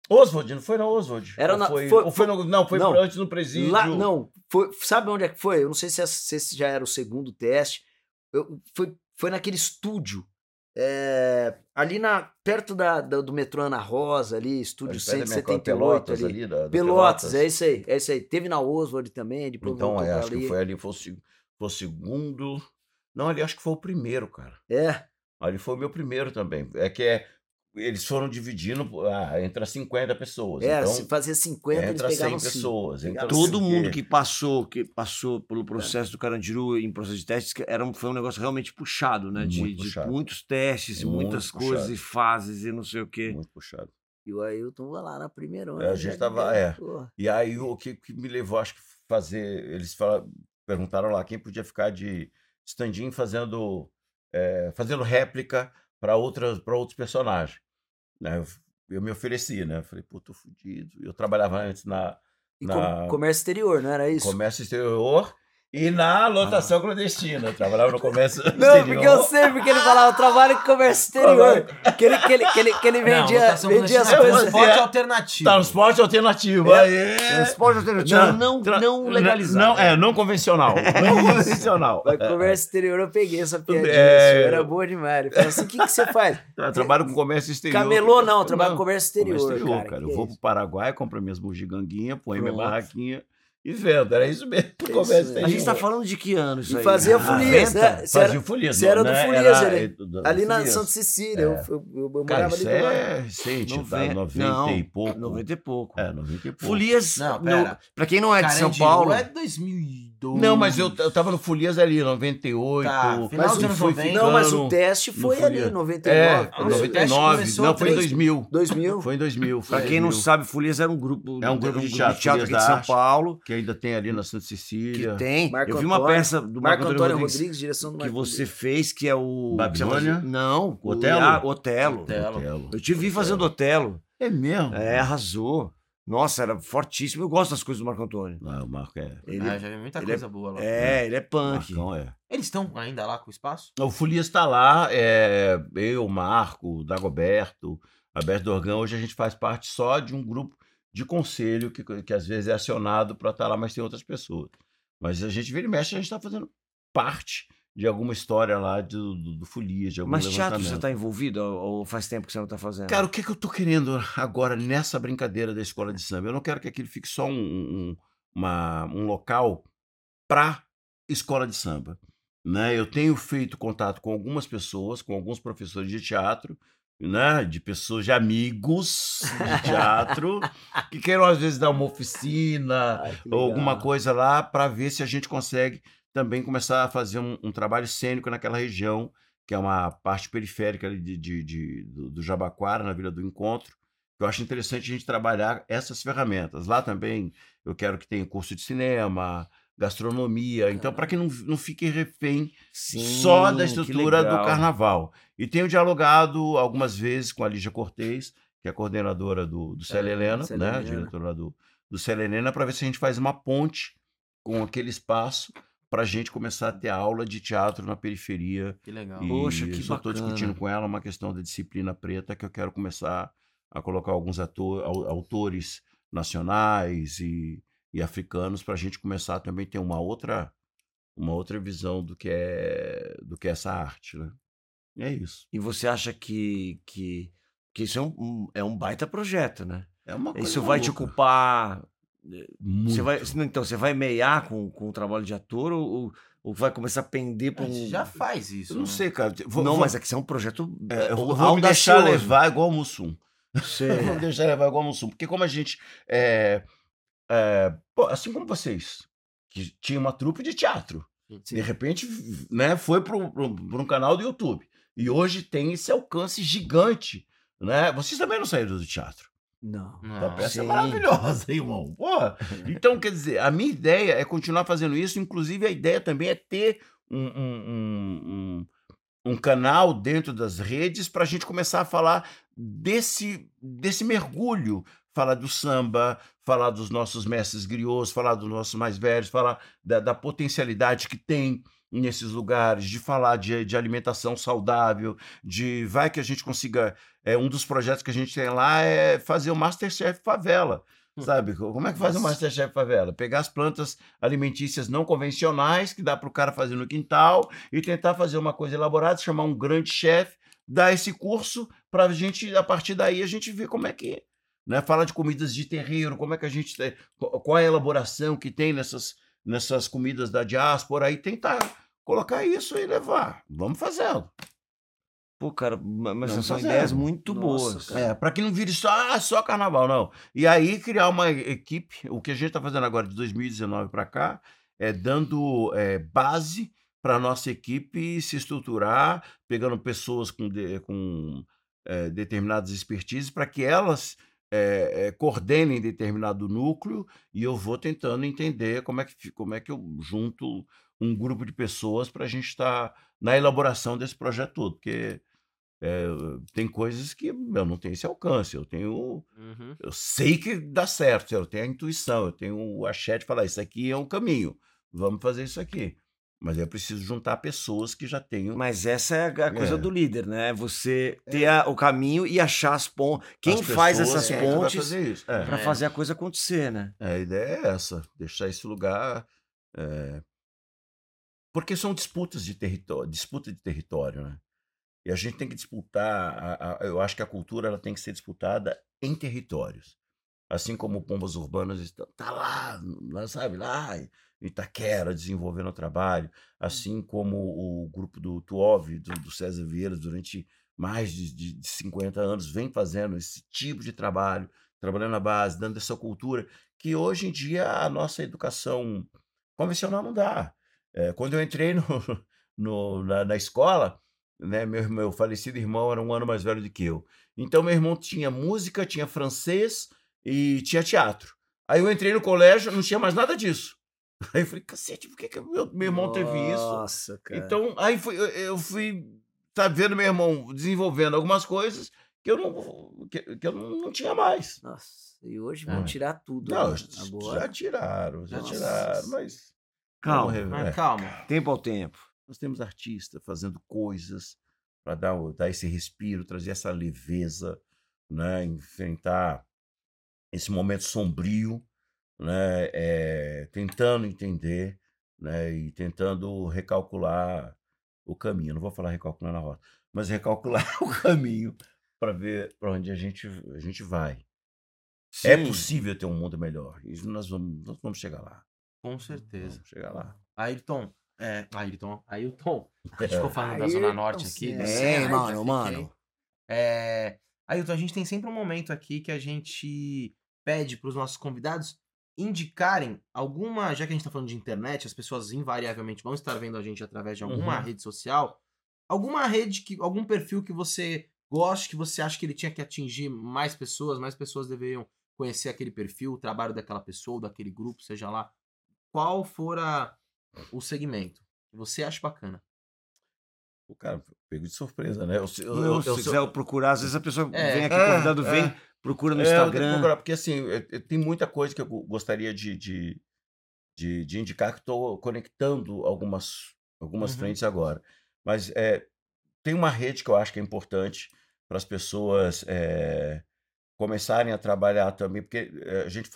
Oswald, não foi na Oswald? Era na- foi, foi- foi no- não, foi não. antes no presídio. Lá, não, foi, sabe onde é que foi? Eu não sei se, essa- se esse já era o segundo teste. Eu- foi, foi naquele estúdio. é, ali na, perto da, da- do metrô Ana Rosa, ali, estúdio Perto da minha 178 Pelotas ali. ali, da- da Pelotas, é isso aí, é isso aí. Teve na Oswald também, depois Então, é, acho que ali. foi ali, foi seg- foi o segundo. Não, ali acho que foi o primeiro, cara. É, Ali foi o meu primeiro também. É que é, eles foram dividindo ah, entre as 50 pessoas. era, então, se fazia 50, eles entra 100 pegavam cinco. pessoas. Entra Pegavam Todo cinco. mundo que passou, que passou pelo processo do Carandiru em processo de testes, era um, foi um negócio realmente puxado, né? De, Muito de puxado. muitos testes, Muito muitas puxado. coisas e fases e não sei o quê. Muito puxado. E o Ailton lá na primeira. É, a né, gente já tava- ganhou, é. porra. E aí o que, que me levou, acho que fazer. Eles falaram, perguntaram lá quem podia ficar de stand-in fazendo, é, fazendo réplica para outras para outros personagens. Né? Eu, eu me ofereci, né? Falei, pô, tô fudido. Eu trabalhava antes na Na- com- comércio exterior, não era isso? comércio exterior e na lotação clandestina. Eu trabalhava no comércio Não, exterior. porque eu sei, porque ele falava, eu trabalho com comércio exterior. Que ele, que ele, que ele, que ele vendia, votação vendia as clandestina é coisas. transporte É. alternativo. Tá no esporte alternativo. É. Aê! Transporte alternativo não, tra- não legalizado. Não, é, não convencional. Não convencional. Mas comércio exterior eu peguei essa piadinha. É. Era boa demais. Ele falou assim: o que, que você faz? Eu trabalho com comércio exterior. Camelô não, eu trabalho com Não, comércio exterior. comércio exterior, cara. cara. Eu é vou isso? pro Paraguai, compro minhas bugiganguinhas, ponho minha barraquinha e vendo. Era isso mesmo. Isso comércio mesmo. A gente tá falando de que ano isso E aí? fazia Ah, folias, 90? né? Você Fazia era, Folias. você era do né? Folias, Era- do- do ali na Folias. Santa Cecília. eu- É. Eu, eu, eu Cara, morava ali isso é recente, tá? Noventa- 90 não, e pouco. 90 e pouco. É, 90 e pouco. Folias, Não, no- pera. pra quem não é de São Paulo, é 2002. Não, mas eu, eu tava no Folias ali, 98. Tá, final Mas dos o- anos fui 90. Não, mas o teste foi ali, Folias. 99. É, foi o isso? 99. começou Não, foi em dois- 2000. 2000. Foi em 2000. foi pra em quem não 2000. sabe, Folias era um grupo, É um grupo de teatro, teatro aqui de São Arte. Paulo, Que ainda tem ali na Santa que Cecília. tem. Marco eu vi uma Antônio- peça do Marco Marco Antônio Rodrigues, Rodrigues, direção do que Marco você Rodrigues. fez, que é o... Babilônia? Não. Otelo. Otelo. Eu te vi fazendo Otelo. É mesmo? É, arrasou. Nossa, era fortíssimo. Eu gosto das coisas do Marco Antônio. Não, o Marco é. Ele, Ah, já vi muita ele coisa boa lá. é, ele é punk. Marcão é. Eles estão ainda lá com o espaço? O Folias está lá, é, eu, Marco, Dagoberto, Alberto Dorgão. Hoje a gente faz parte só de um grupo de conselho que, que às vezes é acionado para estar lá, mas tem outras pessoas. Mas a gente vira e mexe, a gente está fazendo parte de alguma história lá do, do, do Folias, de algum Mas teatro você está envolvido ou faz tempo que você não está fazendo? Cara, o que, que eu tô querendo agora nessa brincadeira da escola de samba? Eu não quero que aquilo fique só um, um, uma- um local para escola de samba. Né? Eu tenho feito contato com algumas pessoas, com alguns professores de teatro, né? de pessoas, de amigos de teatro, que queiram às vezes dar uma oficina, Ai, ou alguma coisa lá para ver se a gente consegue também começar a fazer um, um trabalho cênico naquela região, que é uma parte periférica de, de- de- do, do Jabaquara, na Vila do Encontro. Eu acho interessante a gente trabalhar essas ferramentas. Lá também eu quero que tenha curso de cinema, gastronomia. Então, para que não, não fique refém Sim, só da estrutura do carnaval. E tenho dialogado algumas vezes com a Lígia Cortez, que é a coordenadora do, do Célia Helena, né? Diretora do, do Célia Helena, para ver se a gente faz uma ponte com aquele espaço para a gente começar a ter aula de teatro na periferia. Que legal. E Poxa, que eu estou discutindo com ela uma questão da disciplina preta que eu quero começar a colocar alguns ator, au- autores nacionais e, e africanos para a gente começar a também ter uma outra uma outra visão do que é do que é essa arte, né? E é isso. E você acha que, que, que isso é um, um- é um baita projeto, né? É uma coisa Isso vai te maluca. ocupar. Muito. Você vai, então, você vai meiar com, com o trabalho de ator ou, ou- ou vai começar a pender para um. já faz isso. Eu não né? sei, cara. Vou, não, vou- mas é que isso é um projeto. é, eu é, vou, vou me deixar levar igual o Mussum. Sei. Vou me deixar levar igual o Mussum. Porque como a gente é, é, pô, assim como vocês, que tinha uma trupe de teatro. De repente, né, foi para um canal do YouTube. E hoje tem esse alcance gigante. Né? Vocês também não saíram do teatro. Não. Não. peça é Sim. maravilhosa, irmão. Porra. Então, quer dizer, a minha ideia é continuar fazendo isso. Inclusive, a ideia também é ter um, um, um, um- um canal dentro das redes para a gente começar a falar desse, desse mergulho. Falar do samba, falar dos nossos mestres griots, falar dos nossos mais velhos, falar da, da potencialidade que tem nesses lugares, de falar de, de alimentação saudável, de vai que a gente consiga é, um dos projetos que a gente tem lá é fazer o Masterchef Favela. Sabe? Como é que faz o. Masterchef Favela? Pegar as plantas alimentícias não convencionais, que dá para o cara fazer no quintal, e tentar fazer uma coisa elaborada, chamar um grande chefe, dar esse curso para a gente, a partir daí, a gente ver como é que. Né? Fala de comidas de terreiro, como é que a gente. Qual é a elaboração que tem nessas, nessas comidas da diáspora, e tentar colocar isso e levar. Vamos fazendo. Pô, cara, ma- mas Não, são fazendo. ideias muito Nossa, boas. cara. É, para que não vire só, ah, só carnaval, não. E aí criar uma equipe, o que a gente está fazendo agora de 2019 para cá, é dando é, base para a nossa equipe se estruturar, pegando pessoas com, de- com é, determinadas expertises para que elas é, é, coordenem determinado núcleo e eu vou tentando entender como é que, como é que eu junto um grupo de pessoas para a gente estar na elaboração desse projeto todo, porque é, tem coisas que eu não tenho esse alcance, eu tenho Uhum. eu sei que dá certo, eu tenho a intuição, eu tenho o axé de falar, isso aqui é um caminho, vamos fazer isso aqui. Mas eu preciso juntar pessoas que já tenham. Mas essa é a coisa É. do líder, né? Você ter a- o caminho e achar as pontes. Quem as faz essas vai pontes fazer isso. É. para É. fazer a coisa acontecer, né? É, a ideia é essa, deixar esse lugar. Porque são disputas de território, disputa de território, né? E a gente tem que disputar. a- a- eu acho que a cultura ela tem que ser disputada em territórios. Assim como Pombas Urbanas está tá lá, lá, sabe, lá em Itaquera, desenvolvendo o trabalho. Assim como o grupo do Tuov, do, do César Vieira, durante mais de, de, de 50 anos, vem fazendo esse tipo de trabalho, trabalhando na base, dando essa cultura, que hoje em dia a nossa educação convencional não dá. É, quando eu entrei no, no- na, na escola, né, meu, meu falecido irmão era um ano mais velho do que eu. Então, meu irmão tinha música, tinha francês e tinha teatro. Aí eu entrei no colégio, não tinha mais nada disso. Aí eu falei, cacete, por que, que meu, meu irmão teve isso? Nossa, cara. Então, aí fui, eu, eu fui, tá vendo meu irmão desenvolvendo algumas coisas que eu não, que, que eu não, não tinha mais. Nossa, e hoje É. vão tirar tudo. Não, né? já tiraram, já Nossa. tiraram, mas. Calma. Mas É. calma. tempo ao tempo. Nós temos artistas fazendo coisas para dar, dar esse respiro, trazer essa leveza, né? enfrentar esse momento sombrio, né? é, tentando entender né? e tentando recalcular o caminho. Não vou falar recalcular na rota, mas recalcular o caminho para ver para onde a gente, a gente vai. É Sim. possível ter um mundo melhor. E nós vamos, nós vamos chegar lá. Com certeza. Vamos chegar lá. Ayrton. É, Ayrton. Ayrton. A gente ficou falando da Zona Ayrton Norte aqui. É, Ceará, mano, mano. É, Ailton, a gente tem sempre um momento aqui que a gente pede para os nossos convidados indicarem alguma, já que a gente está falando de internet, as pessoas invariavelmente vão estar vendo a gente através de alguma Uhum. rede social, alguma rede, que, algum perfil que você goste, que você acha que ele tinha que atingir mais pessoas, mais pessoas deveriam conhecer aquele perfil, o trabalho daquela pessoa, daquele grupo, seja lá qual for a- o segmento que você acha bacana. O cara pego de surpresa, né? Eu, eu, Eu, eu, se eu- quiser procurar, às vezes a pessoa É, vem aqui, é, convidado vem, é. procura no É, eu Instagram. procurar, porque assim, é- é- tem muita coisa que eu go- gostaria de, de, de, de indicar que estou conectando algumas, algumas Uhum. frentes agora. Mas é, tem uma rede que eu acho que é importante para as pessoas é, começarem a trabalhar também, porque é, a gente,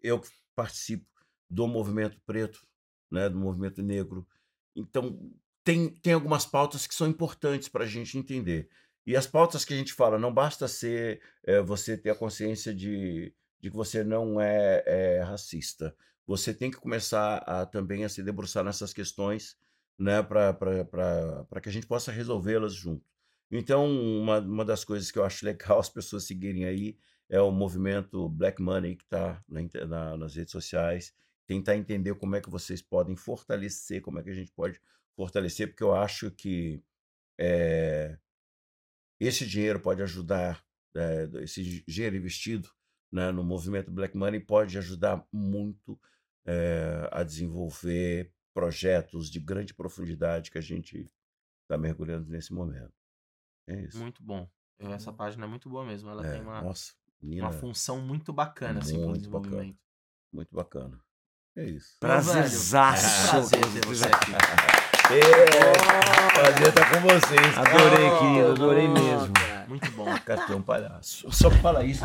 eu participo do movimento preto, né, do movimento negro. Então, tem, tem algumas pautas que são importantes para a gente entender. E as pautas que a gente fala, não basta ser é, você ter a consciência de, de que você não é, é racista. Você tem que começar a também a se debruçar nessas questões né, para que a gente possa resolvê-las junto. Então, uma, uma das coisas que eu acho legal as pessoas seguirem aí é o movimento Black Money que está na, na- nas redes sociais, tentar entender como é que vocês podem fortalecer, como é que a gente pode fortalecer, porque eu acho que é, esse dinheiro pode ajudar, é, esse dinheiro investido né, no movimento Black Money pode ajudar muito eh, a desenvolver projetos de grande profundidade que a gente está mergulhando nesse momento. É isso. Muito bom. Essa página é muito boa mesmo. Ela É, tem uma, nossa, uma função muito bacana, assim, Muito bacana. desenvolvimento. muito bacana. É isso. Prazerzaço. Prazer ter você aqui. É, prazer estar com vocês. Adorei, Oh, querido, adorei bom, mesmo. cara. Muito bom. Cartão palhaço. Só fala isso.